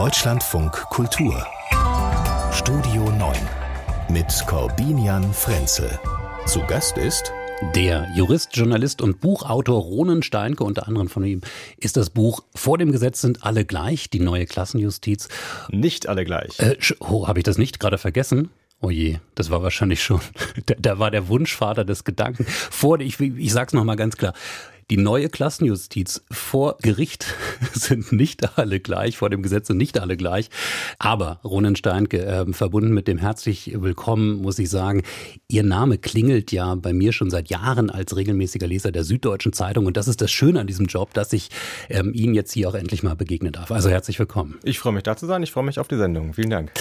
Deutschlandfunk Kultur Studio 9 mit Corbinian Frenzel. Zu Gast ist der Jurist, Journalist und Buchautor Ronen Steinke, unter anderem von ihm, ist das Buch Vor dem Gesetz sind alle gleich, die neue Klassenjustiz. Nicht alle gleich. Äh, oh, habe ich das nicht gerade vergessen? Oh je, das war wahrscheinlich schon, da, da war der Wunschvater des Gedanken. Vor, ich, ich sag's nochmal ganz klar, die neue Klassenjustiz vor Gericht sind nicht alle gleich, vor dem Gesetz sind nicht alle gleich. Aber Ronen Steinke, äh, verbunden mit dem herzlich willkommen, muss ich sagen, Ihr Name klingelt ja bei mir schon seit Jahren als regelmäßiger Leser der Süddeutschen Zeitung. Und das ist das Schöne an diesem Job, dass ich ähm, Ihnen jetzt hier auch endlich mal begegnen darf. Also herzlich willkommen. Ich freue mich da zu sein. Ich freue mich auf die Sendung. Vielen Dank.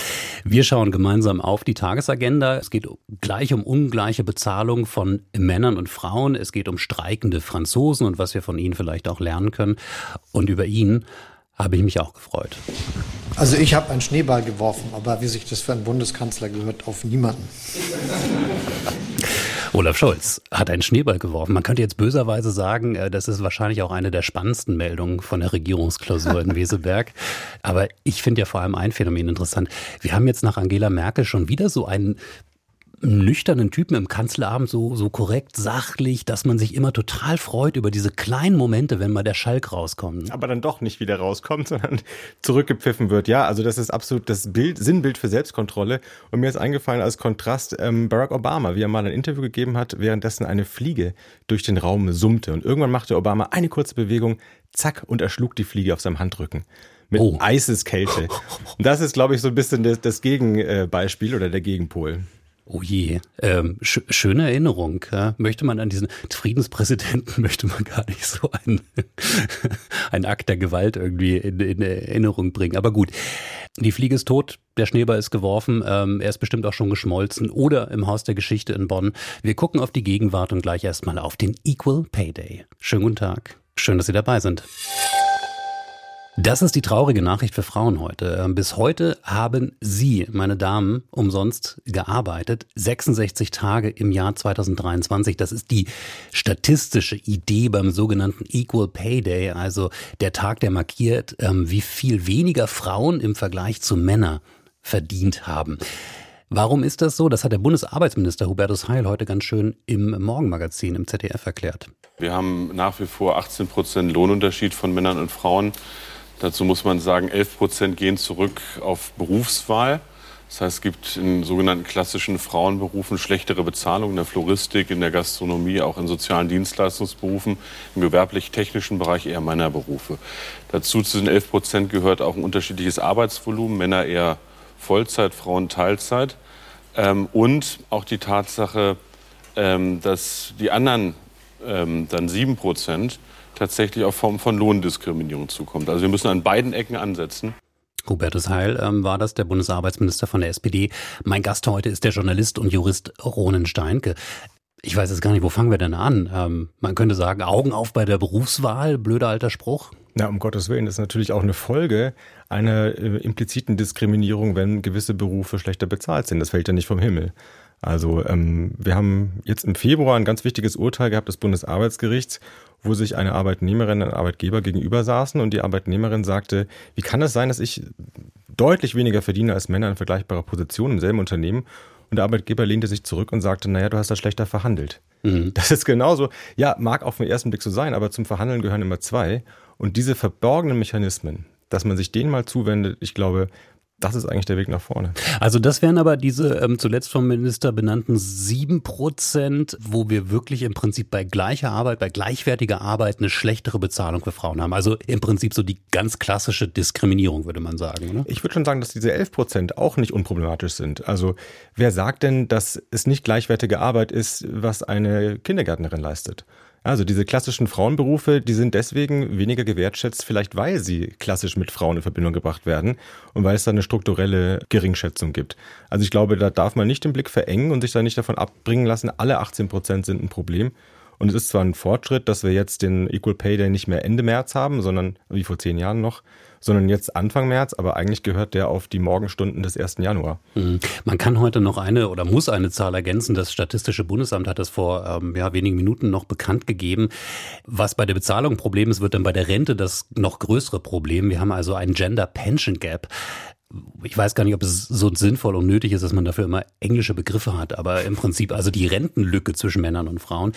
Wir schauen gemeinsam auf die Tagesagenda. Es geht gleich um ungleiche Bezahlung von Männern und Frauen. Es geht um streikende Franzosen Chancen und was wir von Ihnen vielleicht auch lernen können. Und über ihn habe ich mich auch gefreut. Also ich habe einen Schneeball geworfen, aber wie sich das für einen Bundeskanzler gehört, auf niemanden. Olaf Scholz hat einen Schneeball geworfen. Man könnte jetzt böserweise sagen, äh, das ist wahrscheinlich auch eine der spannendsten Meldungen von der Regierungsklausur in Weseberg. Aber ich finde ja vor allem ein Phänomen interessant. Wir haben jetzt nach Angela Merkel schon wieder so einen nüchternen Typen im Kanzleramt so, so korrekt, sachlich, dass man sich immer total freut über diese kleinen Momente, wenn mal der Schalk rauskommt. Aber dann doch nicht wieder rauskommt, sondern zurückgepfiffen wird. Ja, also das ist absolut das Bild, Sinnbild für Selbstkontrolle. Und mir ist eingefallen als Kontrast ähm, Barack Obama, wie er mal ein Interview gegeben hat, währenddessen eine Fliege durch den Raum summte. Und irgendwann machte Obama eine kurze Bewegung, zack, und erschlug die Fliege auf seinem Handrücken mit oh. Eiseskälte. Und das ist, glaube ich, so ein bisschen das, das Gegenbeispiel oder der Gegenpol. Oh je, ähm, sch schöne Erinnerung. Ja? Möchte man an diesen Friedenspräsidenten, möchte man gar nicht so einen, einen Akt der Gewalt irgendwie in, in, Erinnerung bringen. Aber gut, die Fliege ist tot, der Schneeball ist geworfen, ähm, er ist bestimmt auch schon geschmolzen oder im Haus der Geschichte in Bonn. Wir gucken auf die Gegenwart und gleich erstmal auf den Equal Pay Day. Schönen guten Tag, schön, dass Sie dabei sind. Das ist die traurige Nachricht für Frauen heute. Ähm, bis heute haben Sie, meine Damen, umsonst gearbeitet. 66 Tage im Jahr 2023. Das ist die statistische Idee beim sogenannten Equal Pay Day, also der Tag, der markiert, ähm, wie viel weniger Frauen im Vergleich zu Männern verdient haben. Warum ist das so? Das hat der Bundesarbeitsminister Hubertus Heil heute ganz schön im Morgenmagazin im ZDF erklärt. Wir haben nach wie vor 18 Prozent Lohnunterschied von Männern und Frauen. Dazu muss man sagen, 11 Prozent gehen zurück auf Berufswahl. Das heißt, es gibt in sogenannten klassischen Frauenberufen schlechtere Bezahlung in der Floristik, in der Gastronomie, auch in sozialen Dienstleistungsberufen, im gewerblich-technischen Bereich eher Männerberufe. Dazu zu den 11 Prozent gehört auch ein unterschiedliches Arbeitsvolumen, Männer eher Vollzeit, Frauen Teilzeit. Ähm, und auch die Tatsache, ähm, dass die anderen ähm, dann 7 Prozent tatsächlich auch Form von Lohndiskriminierung zukommt. Also wir müssen an beiden Ecken ansetzen. Hubertus Heil ähm, war das, der Bundesarbeitsminister von der SPD. Mein Gast heute ist der Journalist und Jurist Ronen Steinke. Ich weiß jetzt gar nicht, wo fangen wir denn an? Ähm, man könnte sagen, Augen auf bei der Berufswahl, blöder alter Spruch. Na, um Gottes Willen, das ist natürlich auch eine Folge einer äh, impliziten Diskriminierung, wenn gewisse Berufe schlechter bezahlt sind. Das fällt ja nicht vom Himmel. Also ähm, wir haben jetzt im Februar ein ganz wichtiges Urteil gehabt des Bundesarbeitsgerichts, wo sich eine Arbeitnehmerin und ein Arbeitgeber gegenüber saßen und die Arbeitnehmerin sagte, wie kann es sein, dass ich deutlich weniger verdiene als Männer in vergleichbarer Position im selben Unternehmen? Und der Arbeitgeber lehnte sich zurück und sagte, naja, du hast das schlechter verhandelt. Mhm. Das ist genauso, ja, mag auf den ersten Blick so sein, aber zum Verhandeln gehören immer zwei. Und diese verborgenen Mechanismen, dass man sich denen mal zuwendet, ich glaube, das ist eigentlich der Weg nach vorne. Also das wären aber diese ähm, zuletzt vom Minister benannten sieben Prozent, wo wir wirklich im Prinzip bei gleicher Arbeit, bei gleichwertiger Arbeit eine schlechtere Bezahlung für Frauen haben. Also im Prinzip so die ganz klassische Diskriminierung, würde man sagen. Oder? Ich würde schon sagen, dass diese elf Prozent auch nicht unproblematisch sind. Also wer sagt denn, dass es nicht gleichwertige Arbeit ist, was eine Kindergärtnerin leistet? Also diese klassischen Frauenberufe, die sind deswegen weniger gewertschätzt, vielleicht weil sie klassisch mit Frauen in Verbindung gebracht werden und weil es da eine strukturelle Geringschätzung gibt. Also ich glaube, da darf man nicht den Blick verengen und sich da nicht davon abbringen lassen, alle 18 Prozent sind ein Problem. Und es ist zwar ein Fortschritt, dass wir jetzt den Equal Pay Day nicht mehr Ende März haben, sondern wie vor zehn Jahren noch, sondern jetzt Anfang März, aber eigentlich gehört der auf die Morgenstunden des 1. Januar. Mhm. Man kann heute noch eine oder muss eine Zahl ergänzen. Das Statistische Bundesamt hat das vor ähm, ja, wenigen Minuten noch bekannt gegeben. Was bei der Bezahlung ein Problem ist, wird dann bei der Rente das noch größere Problem. Wir haben also einen Gender Pension Gap ich weiß gar nicht, ob es so sinnvoll und nötig ist, dass man dafür immer englische Begriffe hat, aber im Prinzip also die Rentenlücke zwischen Männern und Frauen,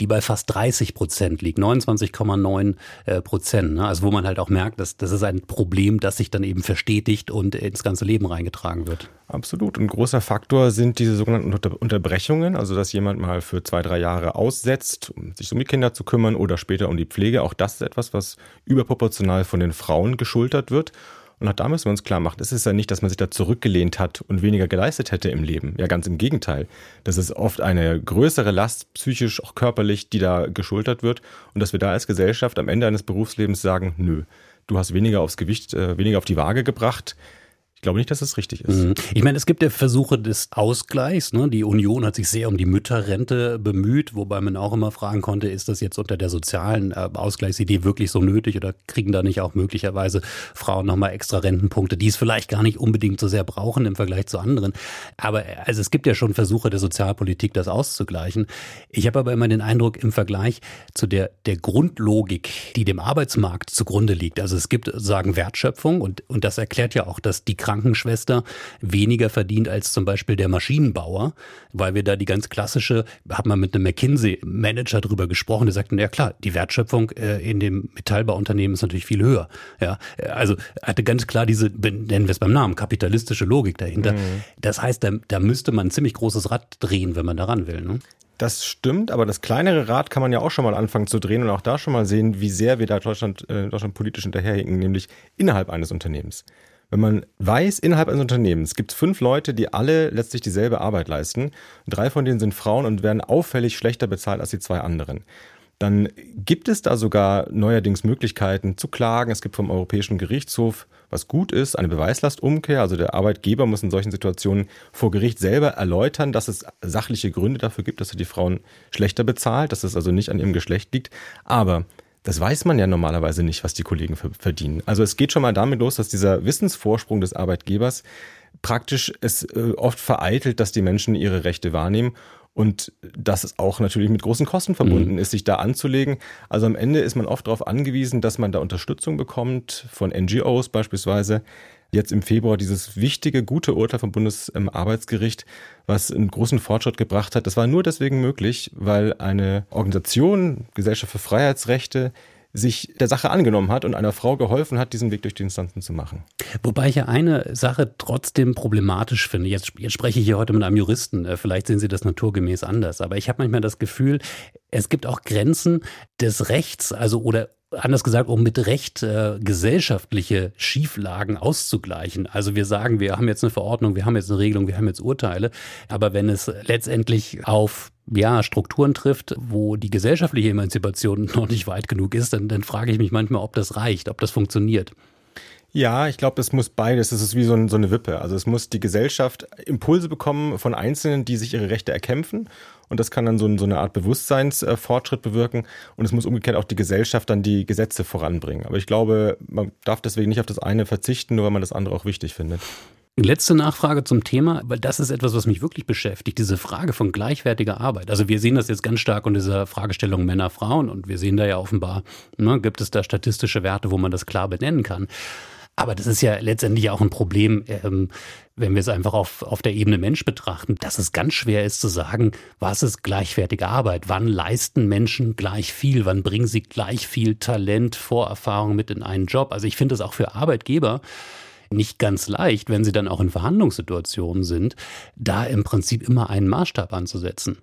die bei fast 30 Prozent liegt, 29,9 äh, Prozent. Ne? Also wo man halt auch merkt, dass das ist ein Problem, das sich dann eben verstetigt und ins ganze Leben reingetragen wird. Absolut. Ein großer Faktor sind diese sogenannten Unterbrechungen, also dass jemand mal für zwei, drei Jahre aussetzt, um sich um die Kinder zu kümmern oder später um die Pflege. Auch das ist etwas, was überproportional von den Frauen geschultert wird. Und auch da müssen wir uns klar machen, es ist ja nicht, dass man sich da zurückgelehnt hat und weniger geleistet hätte im Leben. Ja, ganz im Gegenteil. Das ist oft eine größere Last, psychisch, auch körperlich, die da geschultert wird. Und dass wir da als Gesellschaft am Ende eines Berufslebens sagen, nö, du hast weniger aufs Gewicht, äh, weniger auf die Waage gebracht glaube nicht, dass das richtig ist. Mhm. Ich meine, es gibt ja Versuche des Ausgleichs. Ne? Die Union hat sich sehr um die Mütterrente bemüht, wobei man auch immer fragen konnte, ist das jetzt unter der sozialen äh, Ausgleichsidee wirklich so nötig oder kriegen da nicht auch möglicherweise Frauen nochmal extra Rentenpunkte, die es vielleicht gar nicht unbedingt so sehr brauchen im Vergleich zu anderen. Aber also es gibt ja schon Versuche der Sozialpolitik, das auszugleichen. Ich habe aber immer den Eindruck, im Vergleich zu der, der Grundlogik, die dem Arbeitsmarkt zugrunde liegt, also es gibt sagen Wertschöpfung und, und das erklärt ja auch, dass die Krankenschwester weniger verdient als zum Beispiel der Maschinenbauer, weil wir da die ganz klassische, hat man mit einem McKinsey-Manager drüber gesprochen, der sagte, ja klar, die Wertschöpfung äh, in dem Metallbauunternehmen ist natürlich viel höher. Ja, also hatte ganz klar diese, nennen wir es beim Namen, kapitalistische Logik dahinter. Mhm. Das heißt, da, da müsste man ein ziemlich großes Rad drehen, wenn man daran will. Ne? Das stimmt, aber das kleinere Rad kann man ja auch schon mal anfangen zu drehen und auch da schon mal sehen, wie sehr wir da Deutschland, äh, Deutschland politisch hinterherhinken, nämlich innerhalb eines Unternehmens. Wenn man weiß, innerhalb eines Unternehmens gibt es fünf Leute, die alle letztlich dieselbe Arbeit leisten, drei von denen sind Frauen und werden auffällig schlechter bezahlt als die zwei anderen, dann gibt es da sogar neuerdings Möglichkeiten zu klagen. Es gibt vom Europäischen Gerichtshof, was gut ist, eine Beweislastumkehr. Also der Arbeitgeber muss in solchen Situationen vor Gericht selber erläutern, dass es sachliche Gründe dafür gibt, dass er die Frauen schlechter bezahlt, dass es also nicht an ihrem Geschlecht liegt. Aber das weiß man ja normalerweise nicht, was die Kollegen verdienen. Also es geht schon mal damit los, dass dieser Wissensvorsprung des Arbeitgebers praktisch es äh, oft vereitelt, dass die Menschen ihre Rechte wahrnehmen und dass es auch natürlich mit großen Kosten verbunden mhm. ist, sich da anzulegen. Also am Ende ist man oft darauf angewiesen, dass man da Unterstützung bekommt von NGOs beispielsweise, jetzt im Februar dieses wichtige, gute Urteil vom Bundesarbeitsgericht, was einen großen Fortschritt gebracht hat. Das war nur deswegen möglich, weil eine Organisation, Gesellschaft für Freiheitsrechte, sich der Sache angenommen hat und einer Frau geholfen hat, diesen Weg durch die Instanzen zu machen. Wobei ich ja eine Sache trotzdem problematisch finde. Jetzt, jetzt spreche ich hier heute mit einem Juristen. Äh, vielleicht sehen Sie das naturgemäß anders. Aber ich habe manchmal das Gefühl, es gibt auch Grenzen des Rechts, also oder anders gesagt, um mit Recht äh, gesellschaftliche Schieflagen auszugleichen. Also wir sagen, wir haben jetzt eine Verordnung, wir haben jetzt eine Regelung, wir haben jetzt Urteile, aber wenn es letztendlich auf ja, Strukturen trifft, wo die gesellschaftliche Emanzipation noch nicht weit genug ist, dann, dann frage ich mich manchmal, ob das reicht, ob das funktioniert. Ja, ich glaube, es muss beides. Es ist wie so, ein, so, eine Wippe. Also es muss die Gesellschaft Impulse bekommen von Einzelnen, die sich ihre Rechte erkämpfen. Und das kann dann so, so eine Art Bewusstseinsfortschritt bewirken. Und es muss umgekehrt auch die Gesellschaft dann die Gesetze voranbringen. Aber ich glaube, man darf deswegen nicht auf das eine verzichten, nur weil man das andere auch wichtig findet. Letzte Nachfrage zum Thema, weil das ist etwas, was mich wirklich beschäftigt, diese Frage von gleichwertiger Arbeit. Also wir sehen das jetzt ganz stark unter dieser Fragestellung Männer, Frauen und wir sehen da ja offenbar, ne, gibt es da statistische Werte, wo man das klar benennen kann. Aber das ist ja letztendlich auch ein Problem, ähm, wenn wir es einfach auf, auf der Ebene Mensch betrachten, dass es ganz schwer ist zu sagen, was ist gleichwertige Arbeit? Wann leisten Menschen gleich viel? Wann bringen sie gleich viel Talent, Vorerfahrung mit in einen Job? Also ich finde es auch für Arbeitgeber nicht ganz leicht, wenn sie dann auch in Verhandlungssituationen sind, da im Prinzip immer einen Maßstab anzusetzen.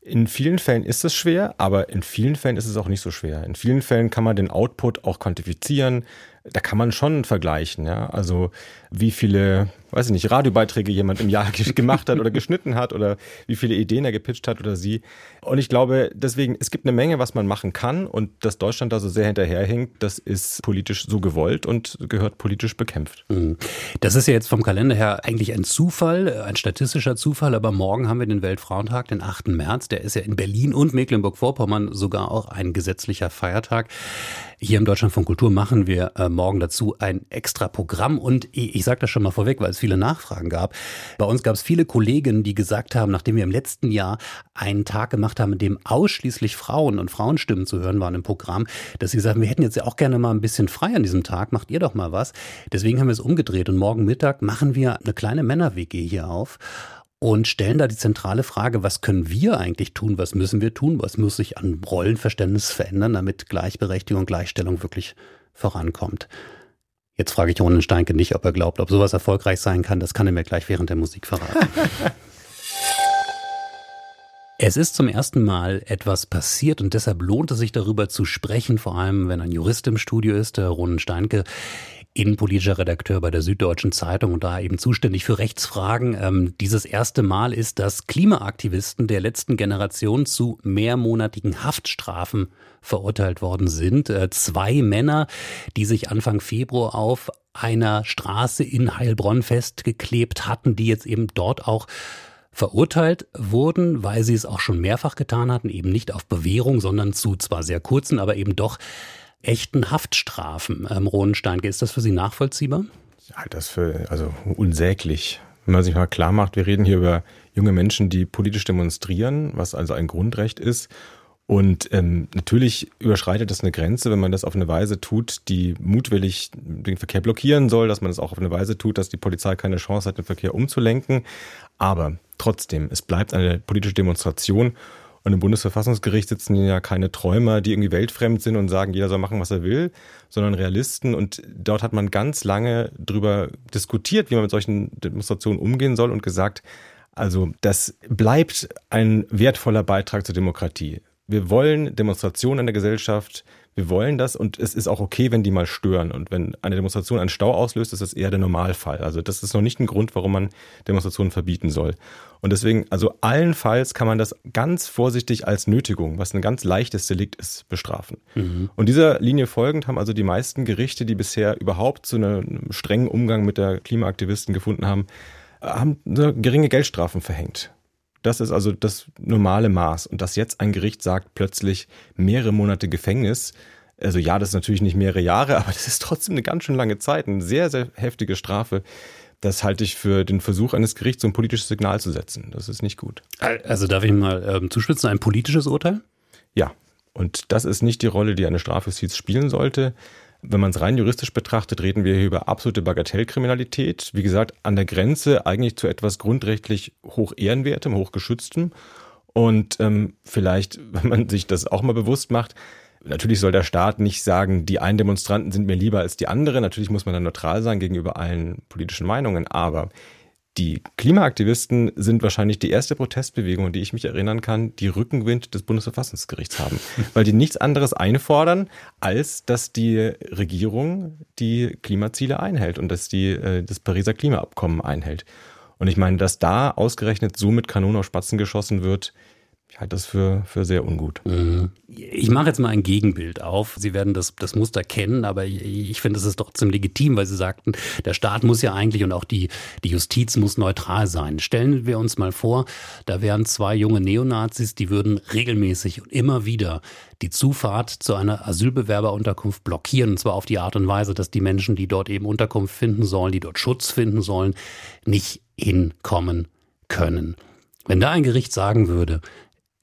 In vielen Fällen ist es schwer, aber in vielen Fällen ist es auch nicht so schwer. In vielen Fällen kann man den Output auch quantifizieren da kann man schon vergleichen, ja. Also wie viele, weiß ich nicht, Radiobeiträge jemand im Jahr gemacht hat oder geschnitten hat oder wie viele Ideen er gepitcht hat oder sie. Und ich glaube, deswegen, es gibt eine Menge, was man machen kann und dass Deutschland da so sehr hinterherhinkt, das ist politisch so gewollt und gehört politisch bekämpft. Mhm. Das ist ja jetzt vom Kalender her eigentlich ein Zufall, ein statistischer Zufall, aber morgen haben wir den Weltfrauentag, den 8. März. Der ist ja in Berlin und Mecklenburg-Vorpommern sogar auch ein gesetzlicher Feiertag. Hier im Deutschland von Kultur machen wir äh, morgen dazu ein extra Programm und ich, ich sage das schon mal vorweg, weil es viele Nachfragen gab. Bei uns gab es viele Kollegen, die gesagt haben, nachdem wir im letzten Jahr einen Tag gemacht haben, in dem ausschließlich Frauen und Frauenstimmen zu hören waren im Programm, dass sie gesagt wir hätten jetzt ja auch gerne mal ein bisschen frei an diesem Tag, macht ihr doch mal was. Deswegen haben wir es umgedreht und morgen Mittag machen wir eine kleine Männer-WG hier auf und stellen da die zentrale Frage, was können wir eigentlich tun, was müssen wir tun, was muss sich an Rollenverständnis verändern, damit Gleichberechtigung und Gleichstellung wirklich vorankommt. Jetzt frage ich Ronen Steinke nicht, ob er glaubt, ob sowas erfolgreich sein kann. Das kann er mir gleich während der Musik verraten. Es ist zum ersten Mal etwas passiert und deshalb lohnt es sich darüber zu sprechen, vor allem wenn ein Jurist im Studio ist, der Ronen Steinke innenpolitischer Redakteur bei der Süddeutschen Zeitung und da eben zuständig für Rechtsfragen. Ähm, dieses erste Mal ist, dass Klimaaktivisten der letzten Generation zu mehrmonatigen Haftstrafen verurteilt worden sind. Äh, zwei Männer, die sich Anfang Februar auf einer Straße in Heilbronn festgeklebt hatten, die jetzt eben dort auch verurteilt wurden, weil sie es auch schon mehrfach getan hatten, eben nicht auf Bewährung, sondern zu zwar sehr kurzen, aber eben doch echten Haftstrafen. Ähm, Rohnsteinke, ist das für Sie nachvollziehbar? Ich halte das für also unsäglich. Wenn man sich mal klar macht, wir reden hier über junge Menschen, die politisch demonstrieren, was also ein Grundrecht ist. Und ähm, natürlich überschreitet das eine Grenze, wenn man das auf eine Weise tut, die mutwillig den Verkehr blockieren soll, dass man das auch auf eine Weise tut, dass die Polizei keine Chance hat, den Verkehr umzulenken. Aber trotzdem, es bleibt eine politische Demonstration und im Bundesverfassungsgericht sitzen ja keine Träumer, die irgendwie weltfremd sind und sagen, jeder soll machen, was er will, sondern Realisten. Und dort hat man ganz lange drüber diskutiert, wie man mit solchen Demonstrationen umgehen soll und gesagt, also das bleibt ein wertvoller Beitrag zur Demokratie. Wir wollen Demonstrationen in der Gesellschaft, wir wollen das und es ist auch okay, wenn die mal stören. Und wenn eine Demonstration einen Stau auslöst, ist das eher der Normalfall. Also das ist noch nicht ein Grund, warum man Demonstrationen verbieten soll. Und deswegen, also allenfalls kann man das ganz vorsichtig als Nötigung, was ein ganz leichtes Delikt ist, bestrafen. Mhm. Und dieser Linie folgend haben also die meisten Gerichte, die bisher überhaupt zu einem strengen Umgang mit der Klimaaktivisten gefunden haben, haben geringe Geldstrafen verhängt. Das ist also das normale Maß. Und dass jetzt ein Gericht sagt, plötzlich mehrere Monate Gefängnis, also ja, das ist natürlich nicht mehrere Jahre, aber das ist trotzdem eine ganz schön lange Zeit, eine sehr, sehr heftige Strafe. Das halte ich für den Versuch eines Gerichts, so ein politisches Signal zu setzen. Das ist nicht gut. Also darf ich mal ähm, zuspitzen, ein politisches Urteil? Ja. Und das ist nicht die Rolle, die eine Strafjustiz spielen sollte. Wenn man es rein juristisch betrachtet, reden wir hier über absolute Bagatellkriminalität. Wie gesagt, an der Grenze eigentlich zu etwas grundrechtlich hoch ehrenwertem, hoch geschütztem. Und ähm, vielleicht, wenn man sich das auch mal bewusst macht, natürlich soll der Staat nicht sagen, die einen Demonstranten sind mir lieber als die anderen. Natürlich muss man dann neutral sein gegenüber allen politischen Meinungen. Aber die Klimaaktivisten sind wahrscheinlich die erste Protestbewegung, an die ich mich erinnern kann, die Rückenwind des Bundesverfassungsgerichts haben. Weil die nichts anderes einfordern, als dass die Regierung die Klimaziele einhält und dass die äh, das Pariser Klimaabkommen einhält. Und ich meine, dass da ausgerechnet so mit Kanonen auf Spatzen geschossen wird, ich halte das für, für sehr ungut. Mhm. Ich mache jetzt mal ein Gegenbild auf. Sie werden das, das Muster kennen, aber ich, ich finde, es ist trotzdem legitim, weil Sie sagten, der Staat muss ja eigentlich und auch die, die Justiz muss neutral sein. Stellen wir uns mal vor, da wären zwei junge Neonazis, die würden regelmäßig und immer wieder die Zufahrt zu einer Asylbewerberunterkunft blockieren, und zwar auf die Art und Weise, dass die Menschen, die dort eben Unterkunft finden sollen, die dort Schutz finden sollen, nicht hinkommen können. Wenn da ein Gericht sagen würde,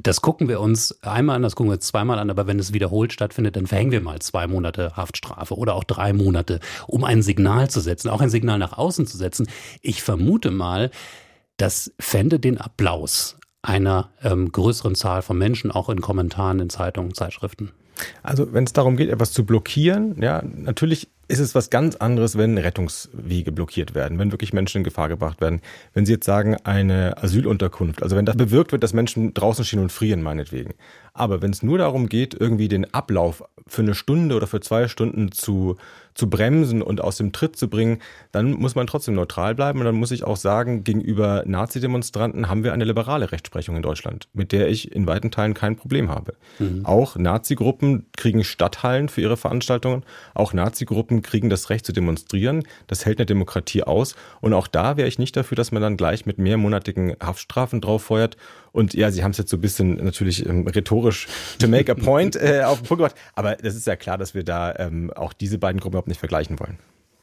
das gucken wir uns einmal an, das gucken wir uns zweimal an, aber wenn es wiederholt stattfindet, dann verhängen wir mal zwei Monate Haftstrafe oder auch drei Monate, um ein Signal zu setzen, auch ein Signal nach außen zu setzen. Ich vermute mal, das fände den Applaus einer ähm, größeren Zahl von Menschen, auch in Kommentaren in Zeitungen, Zeitschriften. Also wenn es darum geht, etwas zu blockieren, ja, natürlich ist es was ganz anderes, wenn Rettungswege blockiert werden, wenn wirklich Menschen in Gefahr gebracht werden. Wenn Sie jetzt sagen, eine Asylunterkunft, also wenn das bewirkt wird, dass Menschen draußen stehen und frieren, meinetwegen. Aber wenn es nur darum geht, irgendwie den Ablauf für eine Stunde oder für zwei Stunden zu, zu bremsen und aus dem Tritt zu bringen, dann muss man trotzdem neutral bleiben. Und dann muss ich auch sagen, gegenüber Nazi-Demonstranten haben wir eine liberale Rechtsprechung in Deutschland, mit der ich in weiten Teilen kein Problem habe. Mhm. Auch Nazi-Gruppen kriegen Stadthallen für ihre Veranstaltungen. Auch Nazi-Gruppen Gruppen kriegen das Recht zu demonstrieren. Das hält eine Demokratie aus. Und auch da wäre ich nicht dafür, dass man dann gleich mit mehrmonatigen Haftstrafen drauf feuert. Und ja, Sie haben es jetzt so ein bisschen natürlich ähm, rhetorisch to make a point äh, auf den Punkt gebracht. Aber das ist ja klar, dass wir da ähm, auch diese beiden Gruppen überhaupt nicht vergleichen wollen.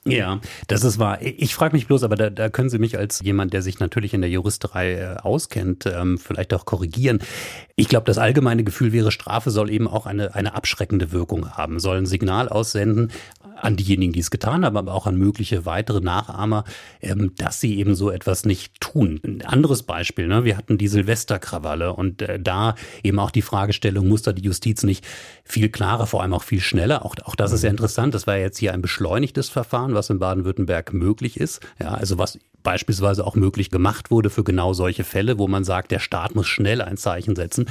Ja, das ist wahr. Ich frage mich bloß, aber da, da können Sie mich als jemand, der sich natürlich in der Juristerei äh, auskennt, ähm, vielleicht auch korrigieren. Ich glaube, das allgemeine Gefühl wäre, Strafe soll eben auch eine, eine abschreckende Wirkung haben, soll ein Signal aussenden an diejenigen, die es getan haben, aber auch an mögliche weitere Nachahmer, ähm, dass sie eben so etwas nicht tun. Ein anderes Beispiel, ne? wir hatten die Silvesterkrawalle und äh, da eben auch die Fragestellung, muss da die Justiz nicht viel klarer, vor allem auch viel schneller, auch, auch das ist ja interessant, das war jetzt hier ein beschleunigtes Verfahren, was in Baden-Württemberg möglich ist, ja, also was beispielsweise auch möglich gemacht wurde für genau solche Fälle, wo man sagt, der Staat muss schnell ein Zeichen setzen.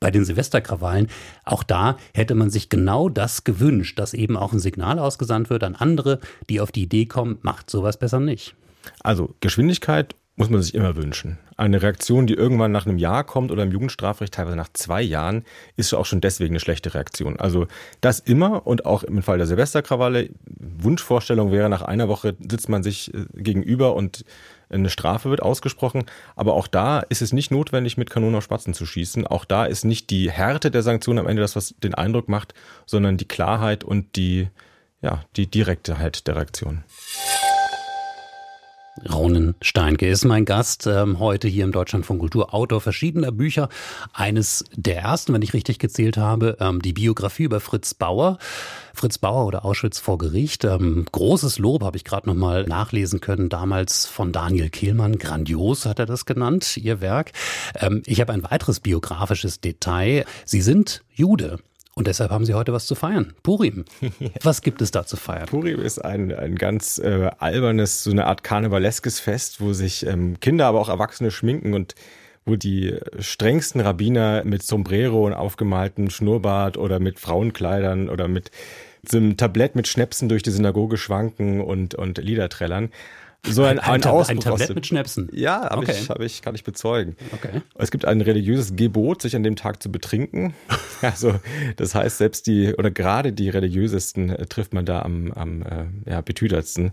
Bei den Silvesterkrawallen, auch da hätte man sich genau das gewünscht, dass eben auch ein Signal ausgesandt wird an andere, die auf die Idee kommen, macht sowas besser nicht. Also Geschwindigkeit muss man sich immer wünschen. Eine Reaktion, die irgendwann nach einem Jahr kommt oder im Jugendstrafrecht teilweise nach zwei Jahren, ist auch schon deswegen eine schlechte Reaktion. Also das immer und auch im Fall der Silvesterkrawalle, Wunschvorstellung wäre, nach einer Woche sitzt man sich äh, gegenüber und eine Strafe wird ausgesprochen. Aber auch da ist es nicht notwendig, mit Kanonen auf Spatzen zu schießen. Auch da ist nicht die Härte der Sanktion am Ende das, was den Eindruck macht, sondern die Klarheit und die, ja, die Direktheit der Reaktion. Ronen Steinke ist mein Gast ähm, heute hier im Deutschlandfunk Kultur, Autor verschiedener Bücher. Eines der ersten, wenn ich richtig gezählt habe, ähm, die Biografie über Fritz Bauer. Fritz Bauer oder Auschwitz vor Gericht. Ähm, großes Lob habe ich gerade noch mal nachlesen können, damals von Daniel Kehlmann. Grandios hat er das genannt, ihr Werk. Ähm, ich habe ein weiteres biografisches Detail. Sie sind Jude. Und deshalb haben Sie heute was zu feiern. Purim. Was gibt es da zu feiern? Purim ist ein, ein ganz äh, albernes, so eine Art karnevaleskes Fest, wo sich ähm, Kinder, aber auch Erwachsene schminken und wo die strengsten Rabbiner mit Sombrero und aufgemaltem Schnurrbart oder mit Frauenkleidern oder mit so einem Tablett mit Schnäpsen durch die Synagoge schwanken und, und Lieder trällern so ein, ein, ein, ein Tablett mit Schnäpsen. Ja, okay. ich, ich, kann ich bezeugen. Okay. Es gibt ein religiöses Gebot, sich an dem Tag zu betrinken. Also das heißt, selbst die oder gerade die religiösesten äh, trifft man da am, am äh, ja, betüdertsten.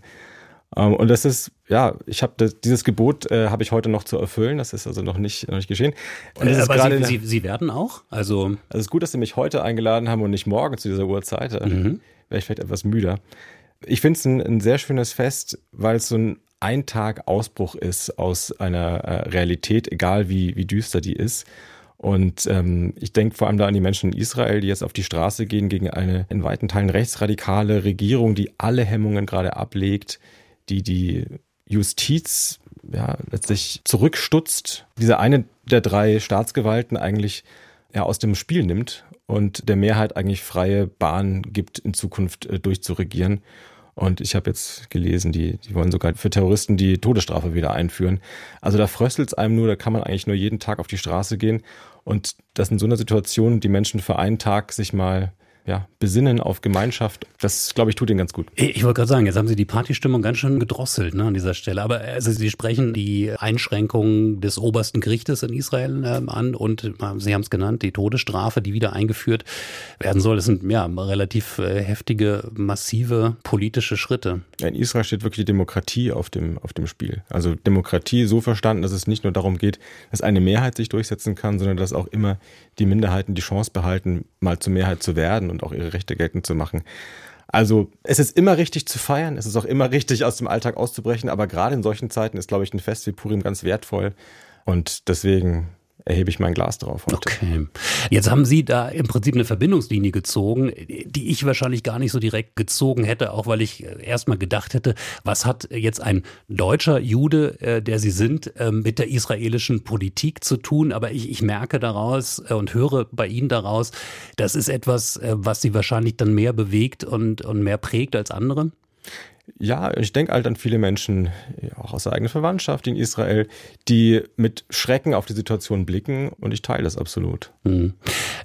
Ähm, und das ist, ja, ich habe dieses Gebot äh, habe ich heute noch zu erfüllen. Das ist also noch nicht, noch nicht geschehen. Und äh, aber Sie, Sie, Sie, werden auch? Also, also es ist gut, dass Sie mich heute eingeladen haben und nicht morgen zu dieser Uhrzeit. Mhm. Wäre ich vielleicht etwas müder. Ich finde es ein, ein, sehr schönes Fest, weil es so ein ein Tag Ausbruch ist aus einer äh, Realität, egal wie, wie düster die ist. Und ähm, ich denke vor allem da an die Menschen in Israel, die jetzt auf die Straße gehen gegen eine in weiten Teilen rechtsradikale Regierung, die alle Hemmungen gerade ablegt, die die Justiz ja, letztlich zurückstutzt, diese eine der drei Staatsgewalten eigentlich ja, aus dem Spiel nimmt und der Mehrheit eigentlich freie Bahn gibt, in Zukunft äh, durchzuregieren. Und ich habe jetzt gelesen, die, die wollen sogar für Terroristen die Todesstrafe wieder einführen. Also da fröstelt es einem nur, da kann man eigentlich nur jeden Tag auf die Straße gehen. Und dass in so einer Situation die Menschen für einen Tag sich mal ja, besinnen auf Gemeinschaft, das, glaube ich, tut ihnen ganz gut. Ich wollte gerade sagen, jetzt haben Sie die Partystimmung ganz schön gedrosselt ne, an dieser Stelle. Aber also Sie sprechen die Einschränkungen des obersten Gerichtes in Israel ähm, an und äh, Sie haben es genannt, die Todesstrafe, die wieder eingeführt werden soll. Das sind ja relativ äh, heftige, massive politische Schritte. In Israel steht wirklich die Demokratie auf dem, auf dem Spiel. Also Demokratie so verstanden, dass es nicht nur darum geht, dass eine Mehrheit sich durchsetzen kann, sondern dass auch immer die Minderheiten die Chance behalten, mal zur Mehrheit zu werden und auch ihre Rechte geltend zu machen. Also es ist immer richtig zu feiern, es ist auch immer richtig aus dem Alltag auszubrechen, aber gerade in solchen Zeiten ist, glaube ich, ein Fest wie Purim ganz wertvoll. Und deswegen erhebe ich mein Glas drauf heute. Okay. Jetzt haben Sie da im Prinzip eine Verbindungslinie gezogen, die ich wahrscheinlich gar nicht so direkt gezogen hätte, auch weil ich erstmal gedacht hätte, was hat jetzt ein deutscher Jude, äh, der Sie sind, äh, mit der israelischen Politik zu tun? Aber ich, ich merke daraus äh, und höre bei Ihnen daraus, das ist etwas, was Sie wahrscheinlich dann mehr bewegt und, und mehr prägt als andere? Ja, ich denke halt an viele Menschen, auch aus der eigenen Verwandtschaft in Israel, die mit Schrecken auf die Situation blicken und ich teile das absolut. Mhm.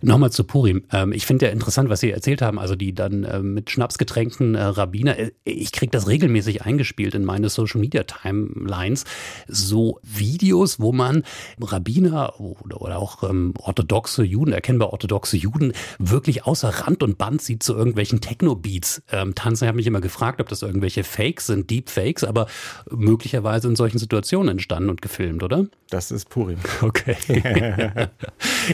Nochmal zu Purim. Ähm, ich finde ja interessant, was Sie erzählt haben, also die dann äh, mit Schnapsgetränken äh, Rabbiner. Äh, ich kriege das regelmäßig eingespielt in meine Social Media Timelines. So Videos, wo man Rabbiner oder, oder auch ähm, orthodoxe Juden, erkennbar orthodoxe Juden, wirklich außer Rand und Band sieht zu irgendwelchen Techno-Beats ähm, tanzen. Ich habe mich immer gefragt, ob das irgendwelche irgendwelche Fakes sind, Deepfakes, aber möglicherweise in solchen Situationen entstanden und gefilmt, oder? Das ist Purim. Okay.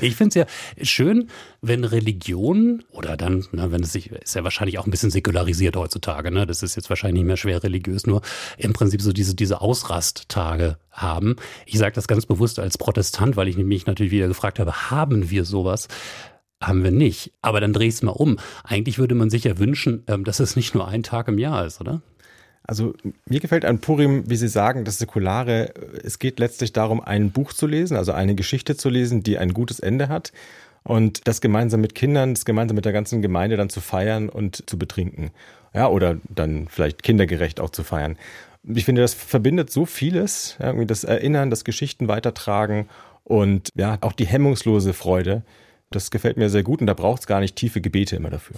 ich finde es ja schön, wenn Religion oder dann, na, wenn es sich, ist ja wahrscheinlich auch ein bisschen säkularisiert heutzutage, ne? Das ist jetzt wahrscheinlich nicht mehr schwer religiös, nur im Prinzip so diese, diese Ausrasttage haben. Ich sage das ganz bewusst als Protestant, weil ich mich natürlich wieder gefragt habe, haben wir sowas? Haben wir nicht. Aber dann dreh es mal um. Eigentlich würde man sich ja wünschen, ähm, dass es nicht nur ein Tag im Jahr ist, oder? Also mir gefällt an Purim, wie Sie sagen, das Säkulare, es geht letztlich darum, ein Buch zu lesen, also eine Geschichte zu lesen, die ein gutes Ende hat und das gemeinsam mit Kindern, das gemeinsam mit der ganzen Gemeinde dann zu feiern und zu betrinken. Ja, oder dann vielleicht kindergerecht auch zu feiern. Ich finde, das verbindet so vieles, irgendwie das Erinnern, das Geschichten weitertragen und ja, auch die hemmungslose Freude. Das gefällt mir sehr gut und da braucht es gar nicht tiefe Gebete immer dafür.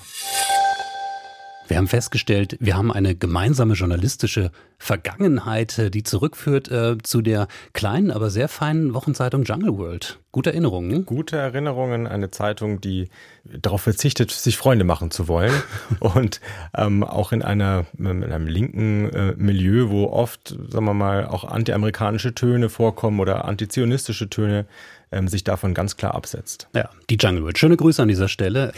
Wir haben festgestellt, wir haben eine gemeinsame journalistische Vergangenheit, äh, die zurückführt äh, zu der kleinen, aber sehr feinen Wochenzeitung Jungle World. Gute Erinnerungen. Gute Erinnerungen, eine Zeitung, die darauf verzichtet, sich Freunde machen zu wollen. und ähm, auch in, einer, in einem linken äh, Milieu, wo oft, sagen wir mal, auch antiamerikanische Töne vorkommen oder antizionistische Töne, ähm, sich davon ganz klar absetzt. Ja, die Jungle World. Schöne Grüße an dieser Stelle.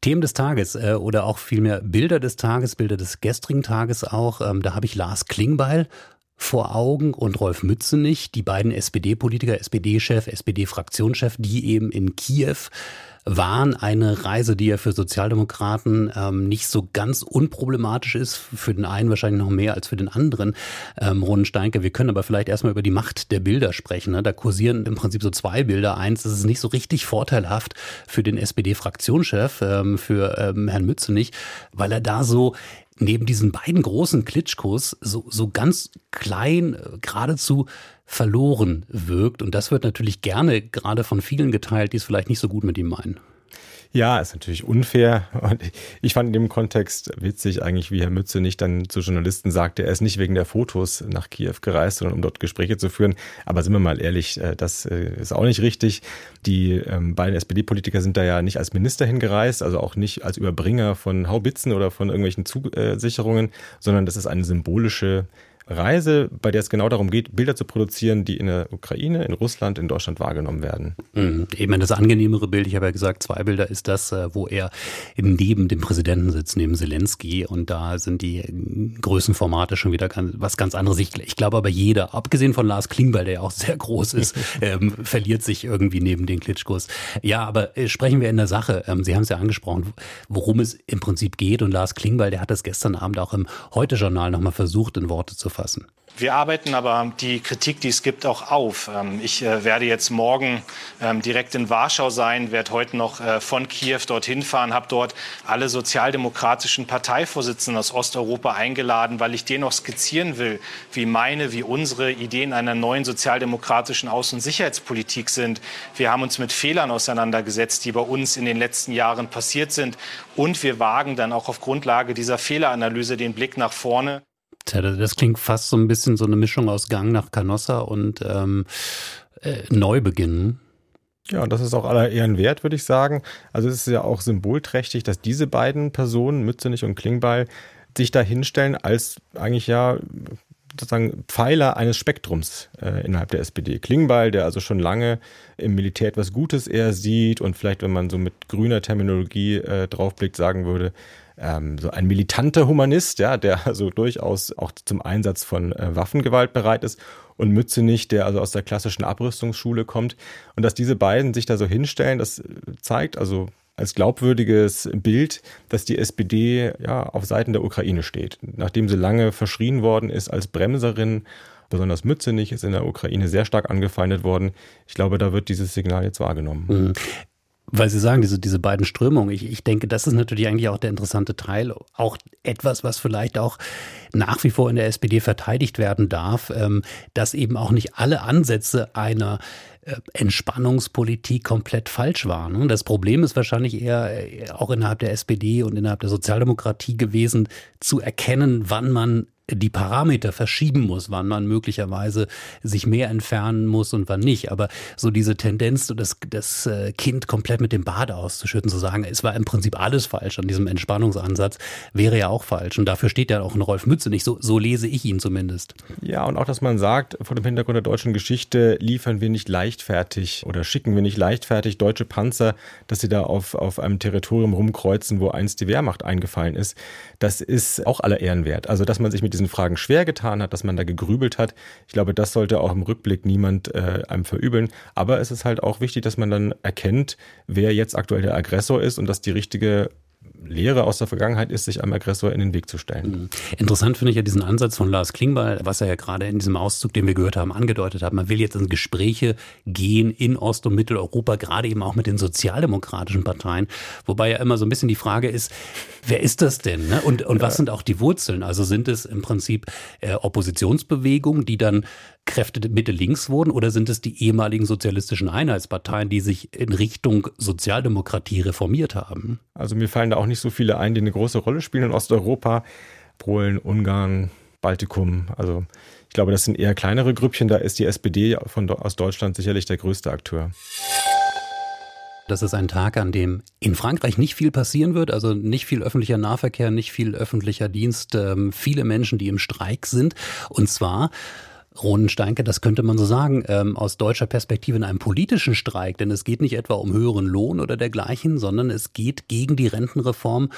Themen des Tages äh, oder auch vielmehr Bilder des Tages, Bilder des gestrigen Tages auch. Ähm, da habe ich Lars Klingbeil vor Augen und Rolf Mützenich, die beiden SPD-Politiker, SPD-Chef, SPD-Fraktionschef, die eben in Kiew waren eine Reise, die ja für Sozialdemokraten ähm, nicht so ganz unproblematisch ist. Für den einen wahrscheinlich noch mehr als für den anderen. Ähm, Ronen Steinke, wir können aber vielleicht erstmal über die Macht der Bilder sprechen. Ne? Da kursieren im Prinzip so zwei Bilder. Eins, das ist nicht so richtig vorteilhaft für den SPD-Fraktionschef, ähm, für ähm, Herrn Mützenich, weil er da so neben diesen beiden großen Klitschkos so, so ganz klein, äh, geradezu verloren wirkt. Und das wird natürlich gerne gerade von vielen geteilt, die es vielleicht nicht so gut mit ihm meinen. Ja, ist natürlich unfair. Und ich fand in dem Kontext witzig eigentlich, wie Herr Mütze nicht dann zu Journalisten sagte, er ist nicht wegen der Fotos nach Kiew gereist, sondern um dort Gespräche zu führen. Aber sind wir mal ehrlich, äh, das äh, ist auch nicht richtig. Die ähm, beiden SPD-Politiker sind da ja nicht als Minister hingereist, also auch nicht als Überbringer von Haubitzen oder von irgendwelchen Zusicherungen, sondern das ist eine symbolische Reise, bei der es genau darum geht, Bilder zu produzieren, die in der Ukraine, in Russland, in Deutschland wahrgenommen werden. Mhm. Eben das angenehmere Bild, ich habe ja gesagt, zwei Bilder ist das, äh, wo er neben dem Präsidenten sitzt, neben Zelensky und da sind die Größenformate schon wieder was ganz anderes. Ich, ich glaube aber jeder, abgesehen von Lars Klingbeil, der ja auch sehr groß ist, ähm, verliert sich irgendwie neben den Klitschkos. Ja, aber äh, sprechen wir in der Sache. Ähm, Sie haben es ja angesprochen, worum es im Prinzip geht und Lars Klingbeil, der hat das gestern Abend auch im Heute-Journal nochmal versucht, in Worte zu fassen. Wir arbeiten aber die Kritik, die es gibt, auch auf. Ähm, ich äh, werde jetzt morgen ähm, direkt in Warschau sein, werde heute noch äh, von Kiew dorthin fahren, habe dort alle sozialdemokratischen Parteivorsitzenden aus Osteuropa eingeladen, weil ich denen noch skizzieren will, wie meine, wie unsere Ideen einer neuen sozialdemokratischen Außen- und Sicherheitspolitik sind. Wir haben uns mit Fehlern auseinandergesetzt, die bei uns in den letzten Jahren passiert sind. Und wir wagen dann auch auf Grundlage dieser Fehleranalyse den Blick nach vorne. Tja, das klingt fast so ein bisschen so eine Mischung aus Gang nach Canossa und ähm, äh, Neubeginn. Ja, und das ist auch aller Ehren wert, würde ich sagen. Also es ist ja auch symbolträchtig, dass diese beiden Personen, Mützenich und Klingbeil, sich da hinstellen als eigentlich ja sozusagen Pfeiler eines Spektrums äh, innerhalb der SPD. Klingbeil, der also schon lange im Militär etwas Gutes eher sieht und vielleicht, wenn man so mit grüner Terminologie äh, draufblickt, sagen würde, ähm, so ein militanter Humanist, ja, der also durchaus auch zum Einsatz von äh, Waffengewalt bereit ist und Mützenich, der also aus der klassischen Abrüstungsschule kommt. Und dass diese beiden sich da so hinstellen, das zeigt also als glaubwürdiges Bild, dass die SPD ja auf Seiten der Ukraine steht. Nachdem sie lange verschrien worden ist als Bremserin, besonders Mützenich ist in der Ukraine sehr stark angefeindet worden. Ich glaube, da wird dieses Signal jetzt wahrgenommen. Weil Sie sagen, diese, diese beiden Strömungen, ich, ich denke, das ist natürlich eigentlich auch der interessante Teil. Auch etwas, was vielleicht auch nach wie vor in der SPD verteidigt werden darf, ähm, dass eben auch nicht alle Ansätze einer Entspannungspolitik komplett falsch waren. Das Problem ist wahrscheinlich eher äh, auch innerhalb der SPD und innerhalb der Sozialdemokratie gewesen, zu erkennen, wann man die Parameter verschieben muss, wann man möglicherweise sich mehr entfernen muss und wann nicht. Aber so diese Tendenz, das, das äh, Kind komplett mit dem Bade auszuschütten, zu sagen, es war im Prinzip alles falsch an diesem Entspannungsansatz, wäre ja auch falsch. Und dafür steht ja auch ein Rolf Mütze nicht. So, so lese ich ihn zumindest. Ja, und auch, dass man sagt, vor dem Hintergrund der deutschen Geschichte liefern wir nicht leichtfertig oder schicken wir nicht leichtfertig deutsche Panzer, dass sie da auf, auf einem Territorium rumkreuzen, wo einst die Wehrmacht eingefallen ist. Das ist auch aller Ehren wert. Also, dass man sich mit diesen Fragen schwer getan hat, dass man da gegrübelt hat. Ich glaube, das sollte auch im Rückblick niemand äh, einem verübeln. Aber es ist halt auch wichtig, dass man dann erkennt, wer jetzt aktuell der Aggressor ist und dass die richtige Lehre aus der Vergangenheit ist, sich einem Aggressor in den Weg zu stellen. Mhm. Interessant finde ich ja diesen Ansatz von Lars Klingbeil, was er ja gerade in diesem Auszug, den wir gehört haben, angedeutet hat. Man will jetzt in Gespräche gehen in Ost- und Mitteleuropa, gerade eben auch mit den sozialdemokratischen Parteien. Wobei ja immer so ein bisschen die Frage ist, wer ist das denn? Ne? Und, und was sind auch die Wurzeln? Also sind es im Prinzip äh, Oppositionsbewegungen, die dann Kräfte Mitte links wurden oder sind es die ehemaligen sozialistischen Einheitsparteien, die sich in Richtung Sozialdemokratie reformiert haben? Also mir fallen da auch nicht so viele ein, die eine große Rolle spielen in Osteuropa. Polen, Ungarn, Baltikum. Also ich glaube, das sind eher kleinere Grüppchen. Da ist die SPD von, aus Deutschland sicherlich der größte Akteur. Das ist ein Tag, an dem in Frankreich nicht viel passieren wird, also nicht viel öffentlicher Nahverkehr, nicht viel öffentlicher Dienst, ähm, viele Menschen, die im Streik sind. Und zwar Ronen Steinke, das könnte man so sagen, ähm, aus deutscher Perspektive in einem politischen Streik, denn es geht nicht etwa um höheren Lohn oder dergleichen, sondern es geht gegen die Rentenreform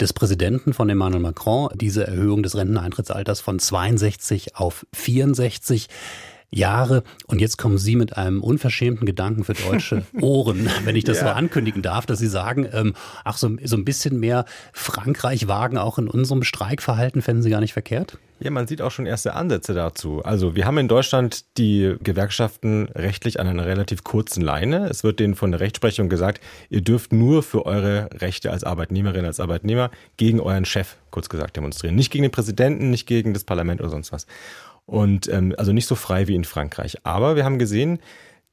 des Präsidenten von Emmanuel Macron, diese Erhöhung des Renteneintrittsalters von 62 auf 64. Jahre. Und jetzt kommen Sie mit einem unverschämten Gedanken für deutsche Ohren, wenn ich das ja. so ankündigen darf, dass Sie sagen, ähm, ach, so, so ein bisschen mehr Frankreich wagen auch in unserem Streikverhalten fänden Sie gar nicht verkehrt? Ja, man sieht auch schon erste Ansätze dazu. Also wir haben in Deutschland die Gewerkschaften rechtlich an einer relativ kurzen Leine. Es wird denen von der Rechtsprechung gesagt, ihr dürft nur für eure Rechte als Arbeitnehmerin, als Arbeitnehmer gegen euren Chef, kurz gesagt, demonstrieren. Nicht gegen den Präsidenten, nicht gegen das Parlament oder sonst was. Und ähm, also nicht so frei wie in Frankreich. Aber wir haben gesehen,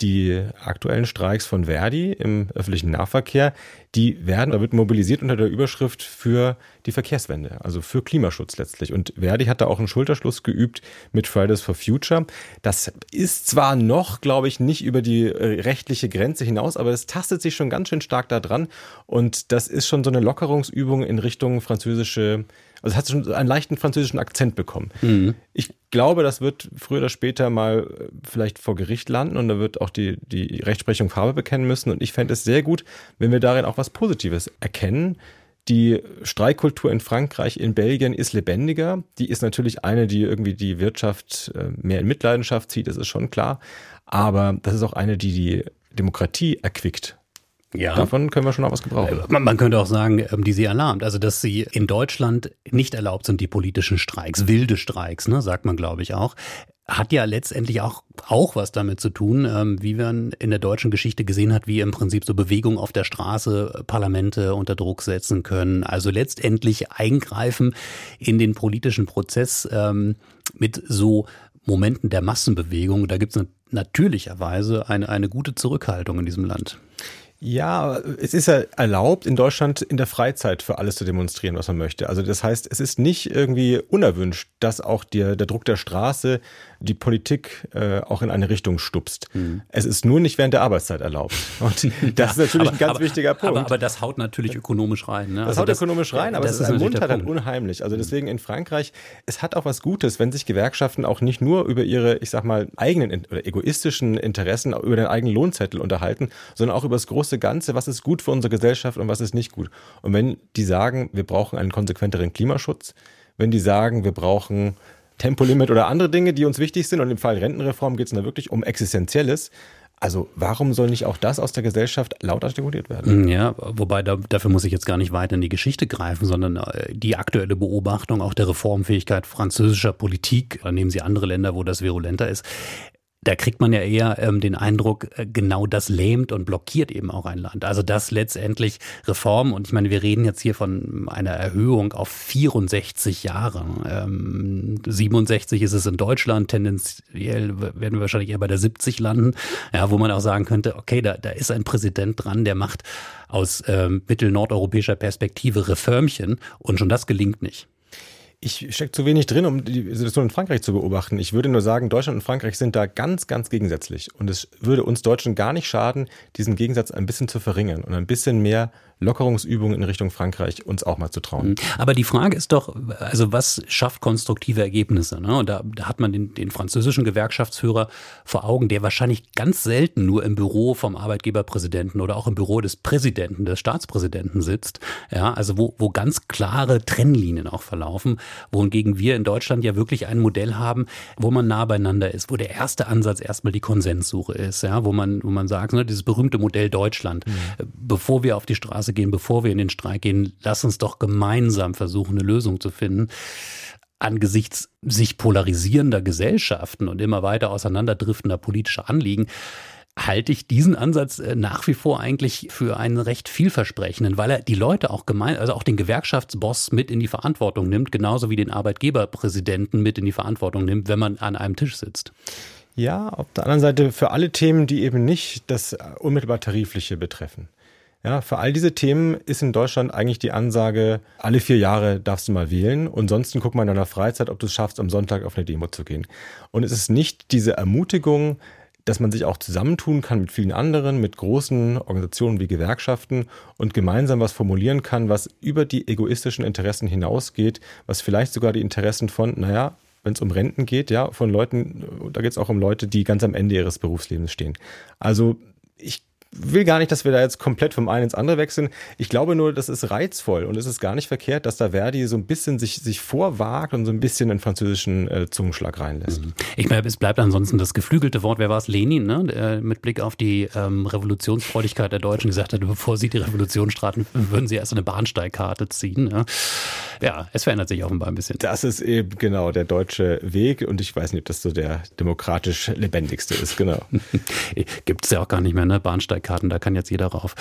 die aktuellen Streiks von Verdi im öffentlichen Nahverkehr, die werden, da wird mobilisiert unter der Überschrift für die Verkehrswende, also für Klimaschutz letztlich. Und Verdi hat da auch einen Schulterschluss geübt mit Fridays for Future. Das ist zwar noch, glaube ich, nicht über die äh, rechtliche Grenze hinaus, aber es tastet sich schon ganz schön stark da dran. Und das ist schon so eine Lockerungsübung in Richtung französische also es hat schon einen leichten französischen Akzent bekommen. Mhm. Ich glaube, das wird früher oder später mal äh, vielleicht vor Gericht landen und da wird auch die, die Rechtsprechung Farbe bekennen müssen. Und ich fände es sehr gut, wenn wir darin auch was Positives erkennen. Die Streikkultur in Frankreich, in Belgien ist lebendiger. Die ist natürlich eine, die irgendwie die Wirtschaft äh, mehr in Mitleidenschaft zieht, das ist schon klar. Aber das ist auch eine, die die Demokratie erquickt. Ja. Davon können wir schon auch was gebrauchen. Man, man könnte auch sagen, ähm, die sie alarmt. Also, dass sie in Deutschland nicht erlaubt sind, die politischen Streiks, wilde Streiks, ne, sagt man, glaube ich, auch hat ja letztendlich auch, auch was damit zu tun, ähm, wie man in der deutschen Geschichte gesehen hat, wie im Prinzip so Bewegungen auf der Straße Parlamente unter Druck setzen können. Also letztendlich eingreifen in den politischen Prozess ähm, mit so Momenten der Massenbewegung. Da gibt es natürlicherweise eine, eine gute Zurückhaltung in diesem Land. Ja, es ist ja erlaubt, in Deutschland in der Freizeit für alles zu demonstrieren, was man möchte. Also das heißt, es ist nicht irgendwie unerwünscht, dass auch der, der Druck der Straße die Politik äh, auch in eine Richtung stupst. Mhm. Es ist nur nicht während der Arbeitszeit erlaubt. Und das ist natürlich aber, ein ganz aber, wichtiger Punkt. Aber, aber, das haut natürlich ökonomisch rein. Ne? Das also haut das, ökonomisch rein, aber es ist ermuntert halt unheimlich. Also deswegen in Frankreich, es hat auch was Gutes, wenn sich Gewerkschaften auch nicht nur über ihre, ich sag mal, eigenen oder egoistischen Interessen, über den eigenen Lohnzettel unterhalten, sondern auch über das große Ganze, was ist gut für unsere Gesellschaft und was ist nicht gut. Und wenn die sagen, wir brauchen einen konsequenteren Klimaschutz, wenn die sagen, wir brauchen Tempolimit oder andere Dinge, die uns wichtig sind. Und im Fall Rentenreform geht es da wirklich um Existenzielles. Also warum soll nicht auch das aus der Gesellschaft laut artikuliert werden? Mm, ja, wobei da, dafür muss ich jetzt gar nicht weiter in die Geschichte greifen, sondern äh, die aktuelle Beobachtung auch der Reformfähigkeit französischer Politik, nehmen Sie andere Länder, wo das virulenter ist, da kriegt man ja eher ähm, den Eindruck, äh, genau das lähmt und blockiert eben auch ein Land. Also das letztendlich Reformen und ich meine, wir reden jetzt hier von einer Erhöhung auf 64 Jahre. Ähm, 67 ist es in Deutschland, tendenziell werden wir wahrscheinlich eher bei der 70 landen, ja, wo man auch sagen könnte, okay, da, da ist ein Präsident dran, der macht aus ähm, mittelnordeuropäischer Perspektive Reformchen und schon das gelingt nicht. Ich stecke zu wenig drin, um die Situation in Frankreich zu beobachten. Ich würde nur sagen, Deutschland und Frankreich sind da ganz, ganz gegensätzlich. Und es würde uns Deutschen gar nicht schaden, diesen Gegensatz ein bisschen zu verringern und ein bisschen mehr Lockerungsübungen in Richtung Frankreich uns auch mal zu trauen. Mhm. Aber die Frage ist doch, also was schafft konstruktive Ergebnisse? Ne? Und da, da hat man den, den französischen Gewerkschaftsführer vor Augen, der wahrscheinlich ganz selten nur im Büro vom Arbeitgeberpräsidenten oder auch im Büro des Präsidenten, des Staatspräsidenten sitzt. Ja, also wo, wo ganz klare Trennlinien auch verlaufen, wohingegen wir in Deutschland ja wirklich ein Modell haben, wo man nah beieinander ist, wo der erste Ansatz erstmal die Konsenssuche ist, ja, wo man, wo man sagt, ne, dieses berühmte Modell Deutschland, mhm. bevor wir auf die Straße Straße gehen, bevor wir in den Streik gehen, lass uns doch gemeinsam versuchen, eine Lösung zu finden. Angesichts sich polarisierender Gesellschaften und immer weiter auseinanderdriftender politischer Anliegen halte ich diesen Ansatz äh, nach wie vor eigentlich für einen recht vielversprechenden, weil er die Leute auch gemein, also auch den Gewerkschaftsboss mit in die Verantwortung nimmt, genauso wie den Arbeitgeberpräsidenten mit in die Verantwortung nimmt, wenn man an einem Tisch sitzt. Ja, auf der anderen Seite für alle Themen, die eben nicht das unmittelbar Tarifliche betreffen. Ja, für all diese Themen ist in Deutschland eigentlich die Ansage, alle vier Jahre darfst du mal wählen und sonst guck mal in deiner Freizeit, ob du es schaffst, am Sonntag auf eine Demo zu gehen. Und es ist nicht diese Ermutigung, dass man sich auch zusammentun kann mit vielen anderen, mit großen Organisationen wie Gewerkschaften und gemeinsam was formulieren kann, was über die egoistischen Interessen hinausgeht, was vielleicht sogar die Interessen von, naja, wenn es um Renten geht, ja, von Leuten, da geht es auch um Leute, die ganz am Ende ihres Berufslebens stehen. Also ich will gar nicht, dass wir da jetzt komplett vom einen ins andere wechseln. Ich glaube nur, das ist reizvoll und es ist gar nicht verkehrt, dass da Verdi so ein bisschen sich, sich vorwagt und so ein bisschen einen französischen äh, Zungenschlag reinlässt. Mhm. Ich meine, es bleibt ansonsten das geflügelte Wort, wer war es? Lenin, ne? Der mit Blick auf die ähm, Revolutionsfreudigkeit der Deutschen gesagt hat, bevor sie die Revolution starten, würden sie erst eine Bahnsteigkarte ziehen. Ja? ja, es verändert sich offenbar ein bisschen. Das ist eben genau der deutsche Weg und ich weiß nicht, ob das so der demokratisch lebendigste ist, genau. Gibt es ja auch gar nicht mehr, ne? Bahnsteig Karten, da kann jetzt jeder rauf.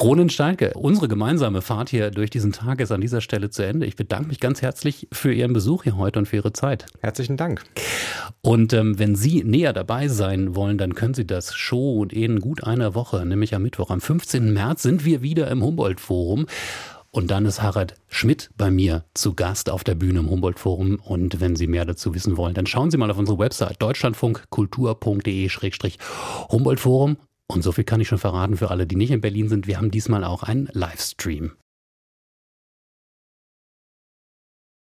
Ronen Steinke, unsere gemeinsame Fahrt hier durch diesen Tag ist an dieser Stelle zu Ende. Ich bedanke mich ganz herzlich für Ihren Besuch hier heute und für Ihre Zeit. Herzlichen Dank. Und ähm, wenn Sie näher dabei sein wollen, dann können Sie das schon in gut einer Woche, nämlich am Mittwoch, am 15. März, sind wir wieder im Humboldt-Forum. Und dann ist Harald Schmidt bei mir zu Gast auf der Bühne im Humboldt-Forum. Und wenn Sie mehr dazu wissen wollen, dann schauen Sie mal auf unsere Website deutschlandfunkkultur.de-humboldt-forum und so viel kann ich schon verraten für alle, die nicht in Berlin sind. Wir haben diesmal auch einen Livestream.